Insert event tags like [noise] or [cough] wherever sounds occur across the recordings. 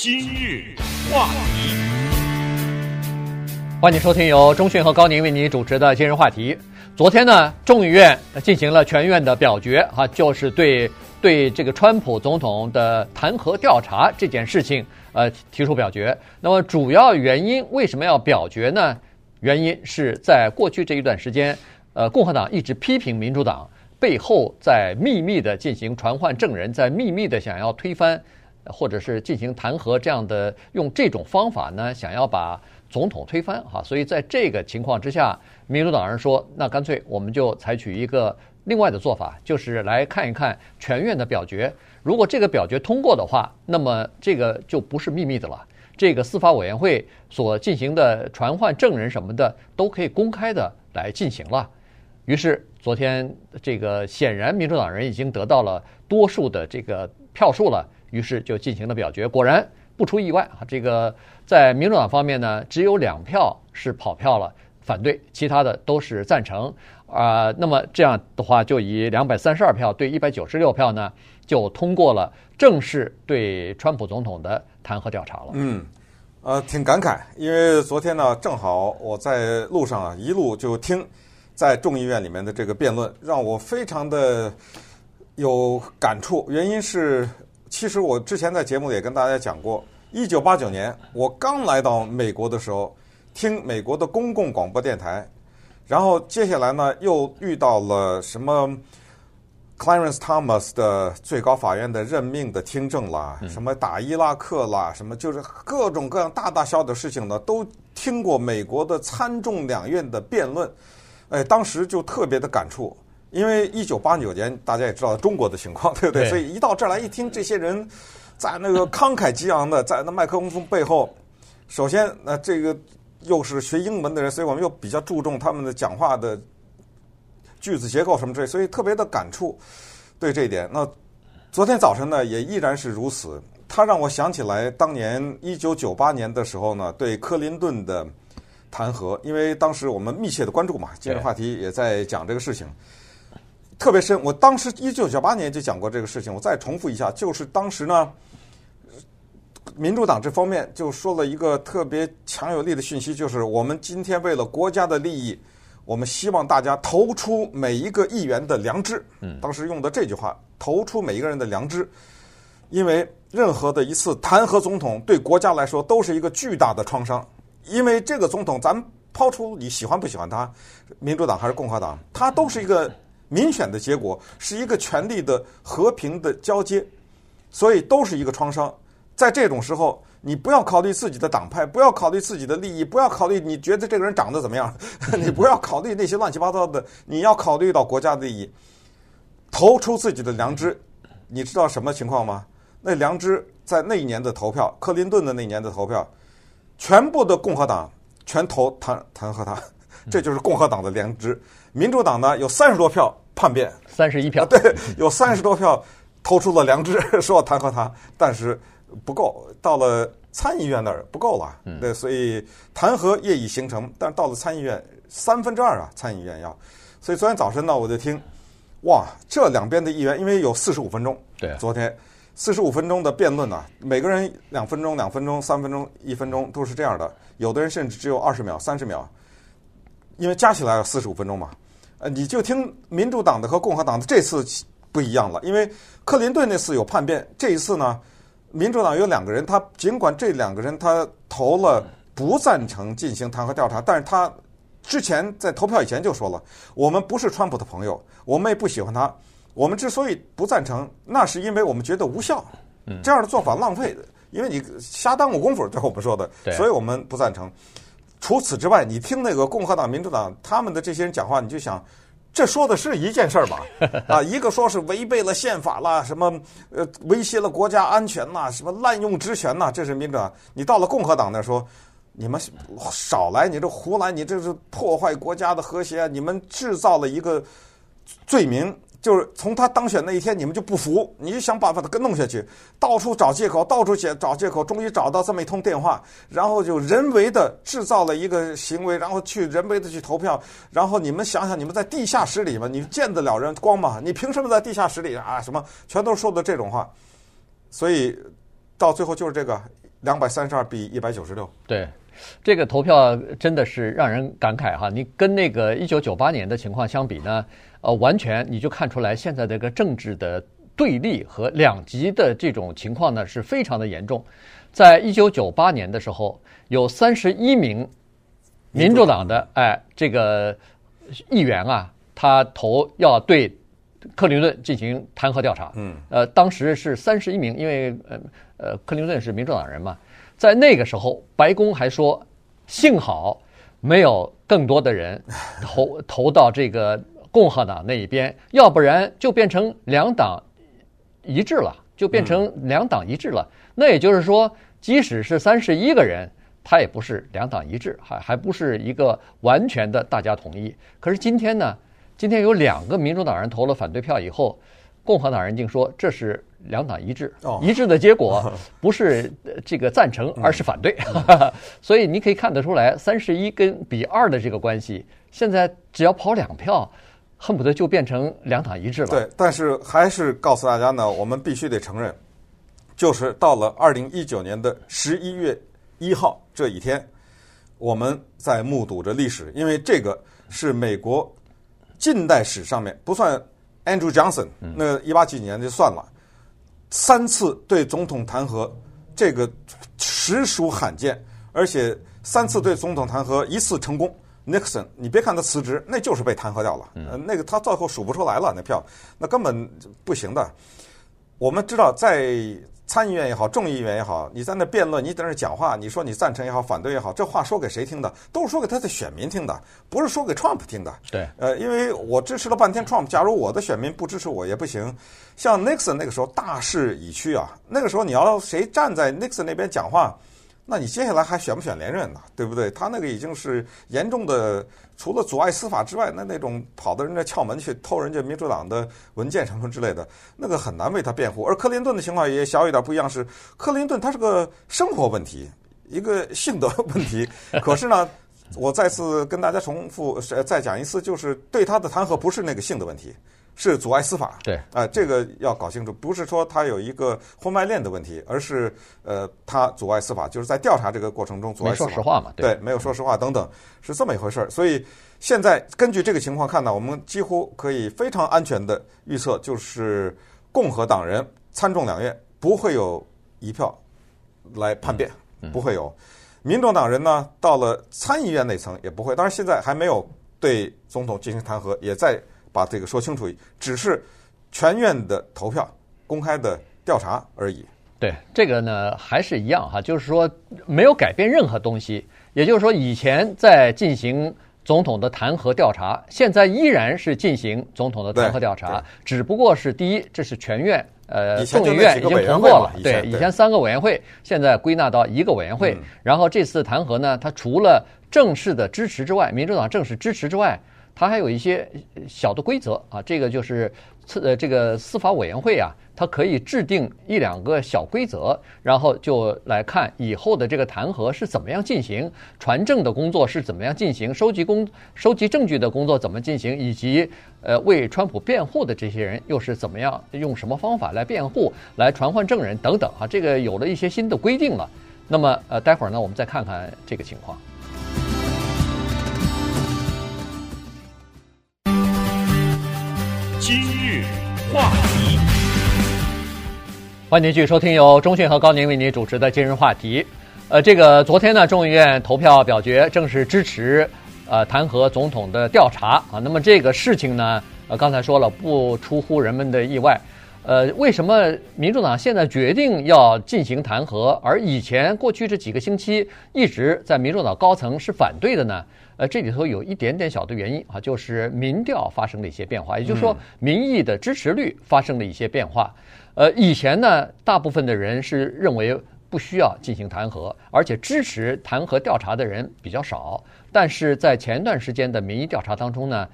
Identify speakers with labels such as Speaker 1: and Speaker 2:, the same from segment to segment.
Speaker 1: 今日话题，
Speaker 2: 欢迎收听由中讯和高宁为你主持的今日话题。昨天呢，众议院进行了全院的表决，哈，就是对对这个川普总统的弹劾调查这件事情，呃，提出表决。那么主要原因为什么要表决呢？原因是在过去这一段时间，呃，共和党一直批评民主党背后在秘密的进行传唤证人，在秘密的想要推翻。或者是进行弹劾这样的，用这种方法呢，想要把总统推翻哈，所以在这个情况之下，民主党人说，那干脆我们就采取一个另外的做法，就是来看一看全院的表决。如果这个表决通过的话，那么这个就不是秘密的了，这个司法委员会所进行的传唤证人什么的都可以公开的来进行了。于是昨天这个显然民主党人已经得到了多数的这个票数了。于是就进行了表决，果然不出意外啊，这个在民主党方面呢，只有两票是跑票了，反对，其他的都是赞成啊。那么这样的话，就以两百三十二票对一百九十六票呢，就通过了正式对川普总统的弹劾调查了。
Speaker 3: 嗯，呃，挺感慨，因为昨天呢，正好我在路上啊，一路就听在众议院里面的这个辩论，让我非常的有感触，原因是。其实我之前在节目里也跟大家讲过，一九八九年我刚来到美国的时候，听美国的公共广播电台，然后接下来呢又遇到了什么 Clarence Thomas 的最高法院的任命的听证啦，什么打伊拉克啦，什么就是各种各样大大小小的事情呢，都听过美国的参众两院的辩论，哎，当时就特别的感触。因为一九八九年，大家也知道中国的情况，对不对？对。所以一到这儿来一听，这些人在那个慷慨激昂的，在那麦克风背后，首先，那这个又是学英文的人，所以我们又比较注重他们的讲话的句子结构什么之类，所以特别的感触对这一点。那昨天早晨呢，也依然是如此。他让我想起来当年一九九八年的时候呢，对克林顿的弹劾，因为当时我们密切的关注嘛，今日话题也在讲这个事情。特别深，我当时一九九八年就讲过这个事情，我再重复一下，就是当时呢，民主党这方面就说了一个特别强有力的讯息，就是我们今天为了国家的利益，我们希望大家投出每一个议员的良知。嗯，当时用的这句话，投出每一个人的良知，因为任何的一次弹劾总统对国家来说都是一个巨大的创伤，因为这个总统，咱们抛出你喜欢不喜欢他，民主党还是共和党，他都是一个。民选的结果是一个权力的和平的交接，所以都是一个创伤。在这种时候，你不要考虑自己的党派，不要考虑自己的利益，不要考虑你觉得这个人长得怎么样，[laughs] 你不要考虑那些乱七八糟的，你要考虑到国家利益，投出自己的良知。你知道什么情况吗？那良知在那一年的投票，克林顿的那一年的投票，全部的共和党全投弹弹劾他，这就是共和党的良知。民主党呢，有三十多票叛变，
Speaker 2: 三十一票，
Speaker 3: 对，有三十多票投出了良知，[laughs] 说要弹劾他，但是不够，到了参议院那儿不够了，对，所以弹劾业已形成，但是到了参议院三分之二啊，参议院要，所以昨天早晨呢，我就听，哇，这两边的议员因为有四十五分钟，
Speaker 2: 对，
Speaker 3: 昨天四十五分钟的辩论呢，每个人两分钟、两分钟、三分钟、一分钟都是这样的，有的人甚至只有二十秒、三十秒，因为加起来要四十五分钟嘛。呃，你就听民主党的和共和党的这次不一样了，因为克林顿那次有叛变，这一次呢，民主党有两个人，他尽管这两个人他投了不赞成进行弹劾调查，但是他之前在投票以前就说了，我们不是川普的朋友，我们也不喜欢他，我们之所以不赞成，那是因为我们觉得无效，这样的做法浪费的，因为你瞎耽误功夫，这是我们说的，所以我们不赞成。除此之外，你听那个共和党、民主党他们的这些人讲话，你就想，这说的是一件事儿吧？[laughs] 啊，一个说是违背了宪法啦，什么呃威胁了国家安全呐，什么滥用职权呐，这是民主党。你到了共和党那说，你们少来，你这胡来，你这是破坏国家的和谐，你们制造了一个罪名。就是从他当选那一天，你们就不服，你就想办法的跟弄下去，到处找借口，到处写找借口，终于找到这么一通电话，然后就人为的制造了一个行为，然后去人为的去投票，然后你们想想，你们在地下室里嘛，你见得了人光吗？你凭什么在地下室里啊？什么全都说的这种话，所以到最后就是这个两百三十二比一百九十六。
Speaker 2: 对，这个投票真的是让人感慨哈。你跟那个一九九八年的情况相比呢，呃，完全你就看出来现在这个政治的对立和两极的这种情况呢是非常的严重。在一九九八年的时候，有三十一名民主党的哎这个议员啊，他投要对。克林顿进行弹劾调查，
Speaker 3: 嗯，
Speaker 2: 呃，当时是三十一名，因为呃呃，克林顿是民主党人嘛，在那个时候，白宫还说，幸好没有更多的人投投到这个共和党那一边，要不然就变成两党一致了，就变成两党一致了。那也就是说，即使是三十一个人，他也不是两党一致，还还不是一个完全的大家同意。可是今天呢？今天有两个民主党人投了反对票以后，共和党人竟说这是两党一致，一致的结果不是这个赞成，而是反对。[laughs] 所以你可以看得出来，三十一跟比二的这个关系，现在只要跑两票，恨不得就变成两党一致了。
Speaker 3: 对，但是还是告诉大家呢，我们必须得承认，就是到了二零一九年的十一月一号这一天，我们在目睹着历史，因为这个是美国。近代史上面不算 Andrew Johnson，那一八几年就算了，三次对总统弹劾，这个实属罕见，而且三次对总统弹劾一次成功。Nixon，你别看他辞职，那就是被弹劾掉了，嗯那个他最后数不出来了那票，那根本不行的。我们知道在。参议院也好，众议院也好，你在那辩论，你在那讲话，你说你赞成也好，反对也好，这话说给谁听的？都是说给他的选民听的，不是说给 Trump 听的。
Speaker 2: 对，
Speaker 3: 呃，因为我支持了半天 Trump，假如我的选民不支持我也不行。像 Nixon 那个时候大势已去啊，那个时候你要谁站在 Nixon 那边讲话，那你接下来还选不选连任呢？对不对？他那个已经是严重的。除了阻碍司法之外，那那种跑到人家窍门去偷人家民主党的文件什么之类的，那个很难为他辩护。而克林顿的情况也小一点不一样，是克林顿他是个生活问题，一个性德问题。[laughs] 可是呢，我再次跟大家重复，再讲一次，就是对他的弹劾不是那个性的问题。是阻碍司法，
Speaker 2: 对，
Speaker 3: 啊、呃，这个要搞清楚，不是说他有一个婚外恋的问题，而是呃，他阻碍司法，就是在调查这个过程中阻碍司法。
Speaker 2: 没说实话嘛，对，
Speaker 3: 对，没有说实话等等，是这么一回事儿。所以现在根据这个情况看呢，我们几乎可以非常安全的预测，就是共和党人参众两院不会有一票来叛变，嗯嗯、不会有。民主党人呢，到了参议院那层也不会，当然现在还没有对总统进行弹劾，也在。把这个说清楚，只是全院的投票公开的调查而已。
Speaker 2: 对，这个呢还是一样哈，就是说没有改变任何东西。也就是说，以前在进行总统的弹劾调查，现在依然是进行总统的弹劾调查，只不过是第一，这是全院呃众议院已经通过了，对，以前三个委员会现在归纳到一个委员会。然后这次弹劾呢，它除了正式的支持之外，民主党正式支持之外。它还有一些小的规则啊，这个就是司呃这个司法委员会啊，它可以制定一两个小规则，然后就来看以后的这个弹劾是怎么样进行，传证的工作是怎么样进行，收集工收集证据的工作怎么进行，以及呃为川普辩护的这些人又是怎么样用什么方法来辩护，来传唤证人等等啊，这个有了一些新的规定了。那么呃，待会儿呢，我们再看看这个情
Speaker 1: 况。话题，
Speaker 2: 欢迎继续收听由中讯和高宁为您主持的今日话题。呃，这个昨天呢，众议院投票表决正式支持呃弹劾总统的调查啊。那么这个事情呢，呃，刚才说了不出乎人们的意外。呃，为什么民主党现在决定要进行弹劾，而以前过去这几个星期一直在民主党高层是反对的呢？呃，这里头有一点点小的原因啊，就是民调发生了一些变化，也就是说民意的支持率发生了一些变化。呃，以前呢，大部分的人是认为不需要进行弹劾，而且支持弹劾调查的人比较少。但是在前段时间的民意调查当中呢，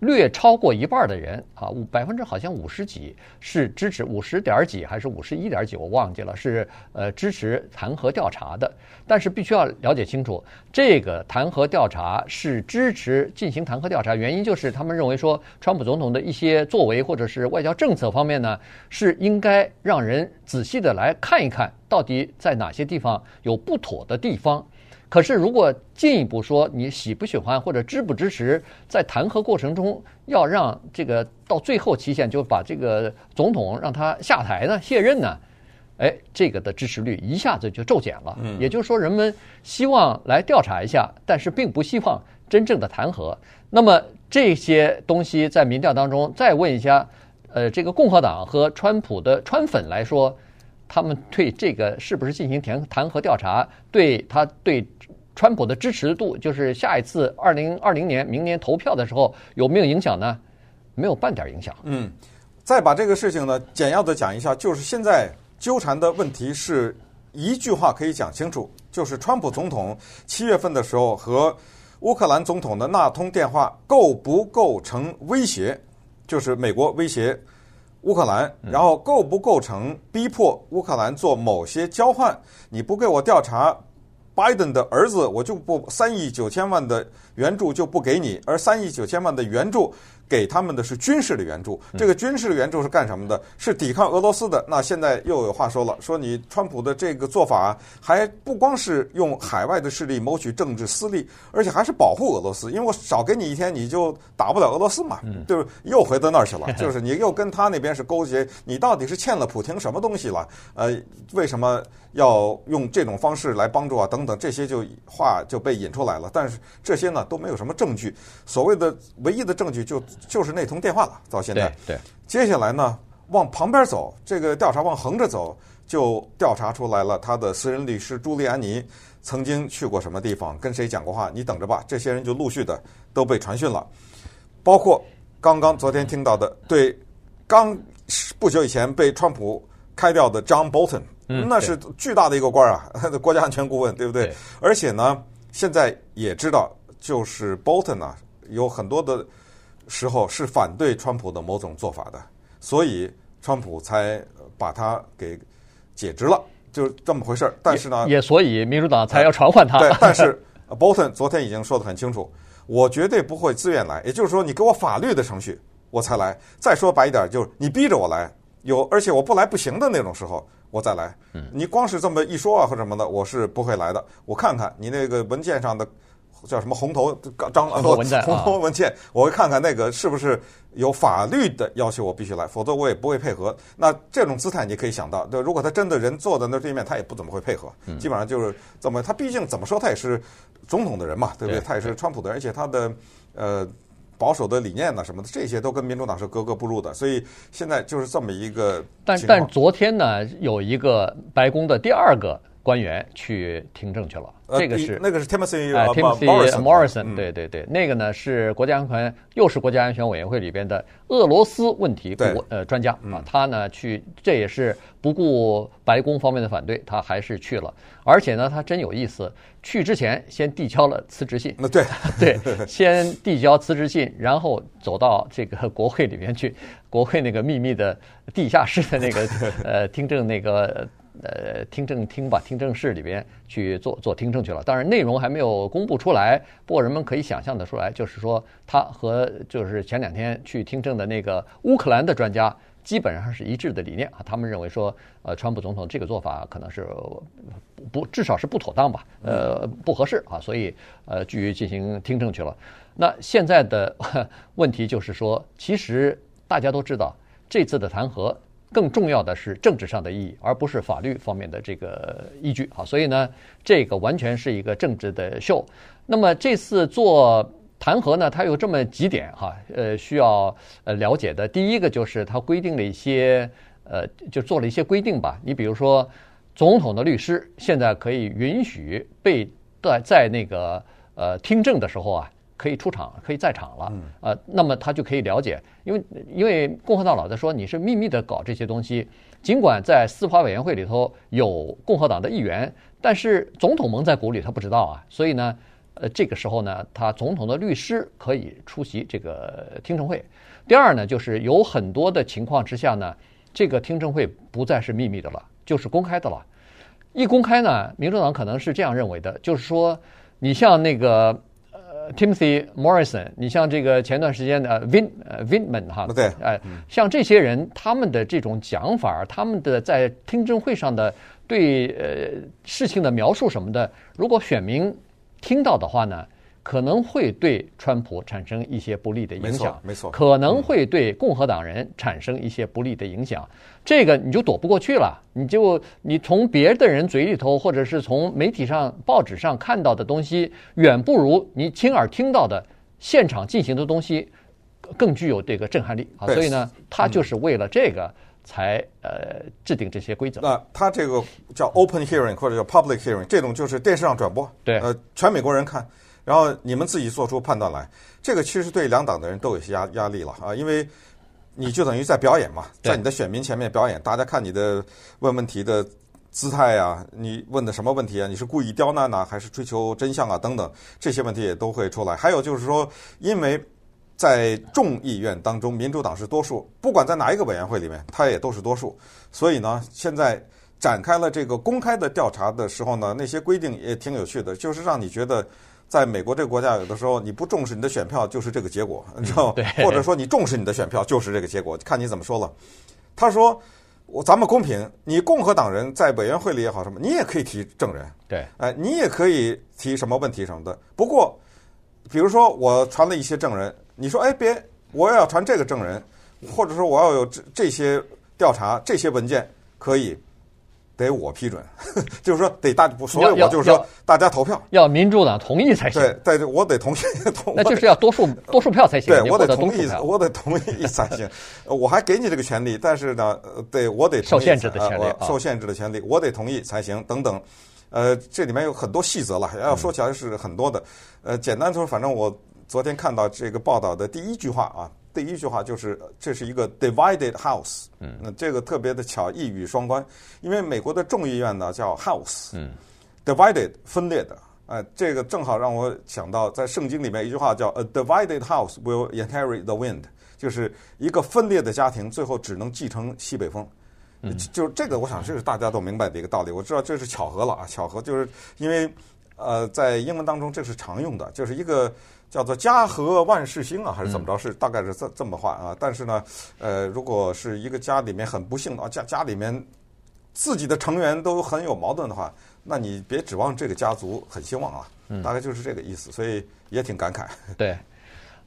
Speaker 2: 略超过一半的人啊，五百分之好像五十几是支持，五十点几还是五十一点几，我忘记了，是呃支持弹劾调查的。但是必须要了解清楚，这个弹劾调查是支持进行弹劾调查，原因就是他们认为说，川普总统的一些作为或者是外交政策方面呢，是应该让人仔细的来看一看，到底在哪些地方有不妥的地方。可是，如果进一步说，你喜不喜欢或者支不支持，在弹劾过程中要让这个到最后期限就把这个总统让他下台呢、卸任呢？哎，这个的支持率一下子就骤减了。嗯，也就是说，人们希望来调查一下，但是并不希望真正的弹劾。那么这些东西在民调当中，再问一下，呃，这个共和党和川普的川粉来说。他们对这个是不是进行弹弹劾调查，对他对川普的支持度，就是下一次二零二零年明年投票的时候有没有影响呢？没有半点影响。
Speaker 3: 嗯，再把这个事情呢简要的讲一下，就是现在纠缠的问题是一句话可以讲清楚，就是川普总统七月份的时候和乌克兰总统的那通电话构不构成威胁，就是美国威胁。乌克兰，然后构不构成逼迫乌克兰做某些交换？你不给我调查拜登的儿子，我就不三亿九千万的援助就不给你，而三亿九千万的援助。给他们的是军事的援助，这个军事的援助是干什么的？是抵抗俄罗斯的。那现在又有话说了，说你川普的这个做法还不光是用海外的势力谋取政治私利，而且还是保护俄罗斯。因为我少给你一天，你就打不了俄罗斯嘛，就是又回到那儿去了。[laughs] 就是你又跟他那边是勾结，你到底是欠了普京什么东西了？呃，为什么要用这种方式来帮助啊？等等，这些就话就被引出来了。但是这些呢都没有什么证据。所谓的唯一的证据就。就是那通电话了，到现在。
Speaker 2: 对。对，
Speaker 3: 接下来呢，往旁边走，这个调查往横着走，就调查出来了。他的私人律师朱利安尼曾经去过什么地方，跟谁讲过话？你等着吧。这些人就陆续的都被传讯了，包括刚刚昨天听到的，对，刚不久以前被川普开掉的 John Bolton，
Speaker 2: 嗯，
Speaker 3: 那是巨大的一个官啊，[laughs] 国家安全顾问，对不对？
Speaker 2: 对。
Speaker 3: 而且呢，现在也知道，就是 Bolton 啊，有很多的。时候是反对川普的某种做法的，所以川普才把他给解职了，就这么回事儿。但是呢，
Speaker 2: 也，也所以民主党才要传唤他。
Speaker 3: 对，但是 Bolton 昨天已经说得很清楚，我绝对不会自愿来，也就是说，你给我法律的程序，我才来。再说白一点，就是你逼着我来，有而且我不来不行的那种时候，我再来。你光是这么一说啊或者什么的，我是不会来的。我看看你那个文件上的。叫什么红
Speaker 2: 头张？文件，
Speaker 3: 红头文件，我会看看那个是不是有法律的要求，我必须来，否则我也不会配合。那这种姿态你可以想到，对，如果他真的人坐在那对面，他也不怎么会配合，基本上就是怎么。他毕竟怎么说，他也是总统的人嘛，对不对？他也是川普的人，而且他的呃保守的理念呢什么的，这些都跟民主党是格格不入的。所以现在就是这么一个。
Speaker 2: 但但昨天呢，有一个白宫的第二个。官员去听证去了，这个是
Speaker 3: 那个是 Timothy
Speaker 2: Morrison，对对对，那个呢是国家安全，又是国家安全委员会里边的俄罗斯问题国呃专家啊，他呢去，这也是不顾白宫方面的反对，他还是去了，而且呢他真有意思，去之前先递交了辞职信，
Speaker 3: 那对。[laughs]
Speaker 2: 对，先递交辞职信，然后走到这个国会里面去，国会那个秘密的地下室的那个呃听证那个。呃，听证厅吧，听证室里边去做做听证去了。当然，内容还没有公布出来，不过人们可以想象得出来，就是说他和就是前两天去听证的那个乌克兰的专家基本上是一致的理念啊。他们认为说，呃，川普总统这个做法可能是不至少是不妥当吧，呃，不合适啊，所以呃，据进行听证去了。那现在的 [laughs] 问题就是说，其实大家都知道这次的弹劾。更重要的是政治上的意义，而不是法律方面的这个依据啊。所以呢，这个完全是一个政治的秀。那么这次做弹劾呢，它有这么几点哈，呃，需要呃了解的。第一个就是它规定了一些呃，就做了一些规定吧。你比如说，总统的律师现在可以允许被在在那个呃听证的时候啊。可以出场，可以在场了，呃，那么他就可以了解，因为因为共和党老在说你是秘密的搞这些东西，尽管在司法委员会里头有共和党的议员，但是总统蒙在鼓里，他不知道啊，所以呢，呃，这个时候呢，他总统的律师可以出席这个听证会。第二呢，就是有很多的情况之下呢，这个听证会不再是秘密的了，就是公开的了。一公开呢，民主党可能是这样认为的，就是说，你像那个呃 Timothy Morrison，你像这个前段时间的 Vin 呃 Vindman 哈，
Speaker 3: 对，
Speaker 2: 哎，像这些人，他们的这种讲法，他们的在听证会上的对呃事情的描述什么的，如果选民听到的话呢，可能会对川普产生一些不利的影
Speaker 3: 响，没错，
Speaker 2: 可能会对共和党人产生一些不利的影响，嗯、这个你就躲不过去了。你就你从别的人嘴里头，或者是从媒体上、报纸上看到的东西，远不如你亲耳听到的现场进行的东西更具有这个震撼力啊。所以呢，他就是为了这个才呃制定这些规则。
Speaker 3: 那他这个叫 open hearing 或者叫 public hearing，这种就是电视上转播，
Speaker 2: 对，
Speaker 3: 呃，全美国人看。然后你们自己做出判断来，这个其实对两党的人都有些压压力了啊，因为你就等于在表演嘛，在你的选民前面表演，大家看你的问问题的姿态啊，你问的什么问题啊，你是故意刁难呢，还是追求真相啊，等等，这些问题也都会出来。还有就是说，因为在众议院当中，民主党是多数，不管在哪一个委员会里面，它也都是多数，所以呢，现在展开了这个公开的调查的时候呢，那些规定也挺有趣的，就是让你觉得。在美国这个国家，有的时候你不重视你的选票，就是这个结果，你知道吗？或者说你重视你的选票，就是这个结果，看你怎么说了。他说：“我咱们公平，你共和党人在委员会里也好什么，你也可以提证人，
Speaker 2: 对，
Speaker 3: 哎，你也可以提什么问题什么的。不过，比如说我传了一些证人，你说哎别，我要传这个证人，或者说我要有这这些调查这些文件，可以。”得我批准，[laughs] 就是说得大，所以我就是说大家投票，
Speaker 2: 要民主党同意才行。
Speaker 3: 对，对，我得同意，[laughs] 同
Speaker 2: 那就是要多数多数票才行。
Speaker 3: 对，我得同意，我得同意才行。我还给你这个权利，但是呢，得我得
Speaker 2: 受限制的权利，
Speaker 3: 受限制的权利，我得同意才行。等等，呃，这里面有很多细则了，要说起来是很多的。呃，简单说，反正我昨天看到这个报道的第一句话啊。第一句话就是，这是一个 divided house，嗯，那这个特别的巧，一语双关，因为美国的众议院呢叫 house，嗯，divided 分裂的，哎，这个正好让我想到，在圣经里面一句话叫 a divided house will inherit the wind，就是一个分裂的家庭最后只能继承西北风，嗯，就这个我想这是大家都明白的一个道理，我知道这是巧合了啊，巧合就是因为呃在英文当中这是常用的，就是一个。叫做家和万事兴啊，还是怎么着？是大概是这这么话啊。但是呢，呃，如果是一个家里面很不幸的家，家里面自己的成员都很有矛盾的话，那你别指望这个家族很兴旺啊。大概就是这个意思，所以也挺感慨。
Speaker 2: 对，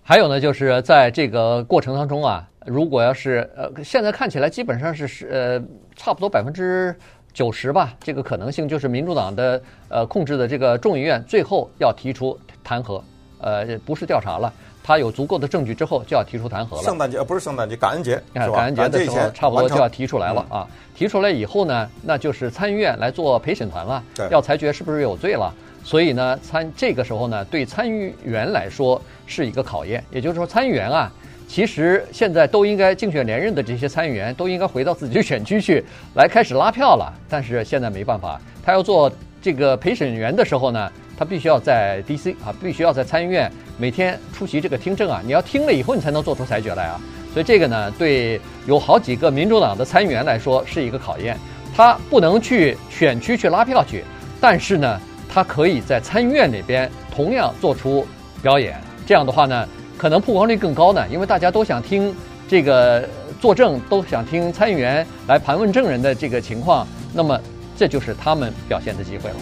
Speaker 2: 还有呢，就是在这个过程当中啊，如果要是呃，现在看起来基本上是是呃，差不多百分之九十吧，这个可能性就是民主党的呃控制的这个众议院最后要提出弹劾。呃，不是调查了，他有足够的证据之后就要提出弹劾了。
Speaker 3: 圣诞节呃，不是圣诞节，感恩节是吧？
Speaker 2: 感恩节的时候差不多就要提出来了啊。提出来以后呢，那就是参议院来做陪审团了，要裁决是不是有罪了。所以呢，参这个时候呢，对参议员来说是一个考验。也就是说，参议员啊，其实现在都应该竞选连任的这些参议员都应该回到自己的选区去来开始拉票了。但是现在没办法，他要做这个陪审员的时候呢。他必须要在 D.C. 啊，必须要在参议院每天出席这个听证啊。你要听了以后，你才能做出裁决来啊。所以这个呢，对有好几个民主党的参议员来说是一个考验。他不能去选区去拉票去，但是呢，他可以在参议院里边同样做出表演。这样的话呢，可能曝光率更高呢，因为大家都想听这个作证，都想听参议员来盘问证人的这个情况。那么，这就是他们表现的机会了。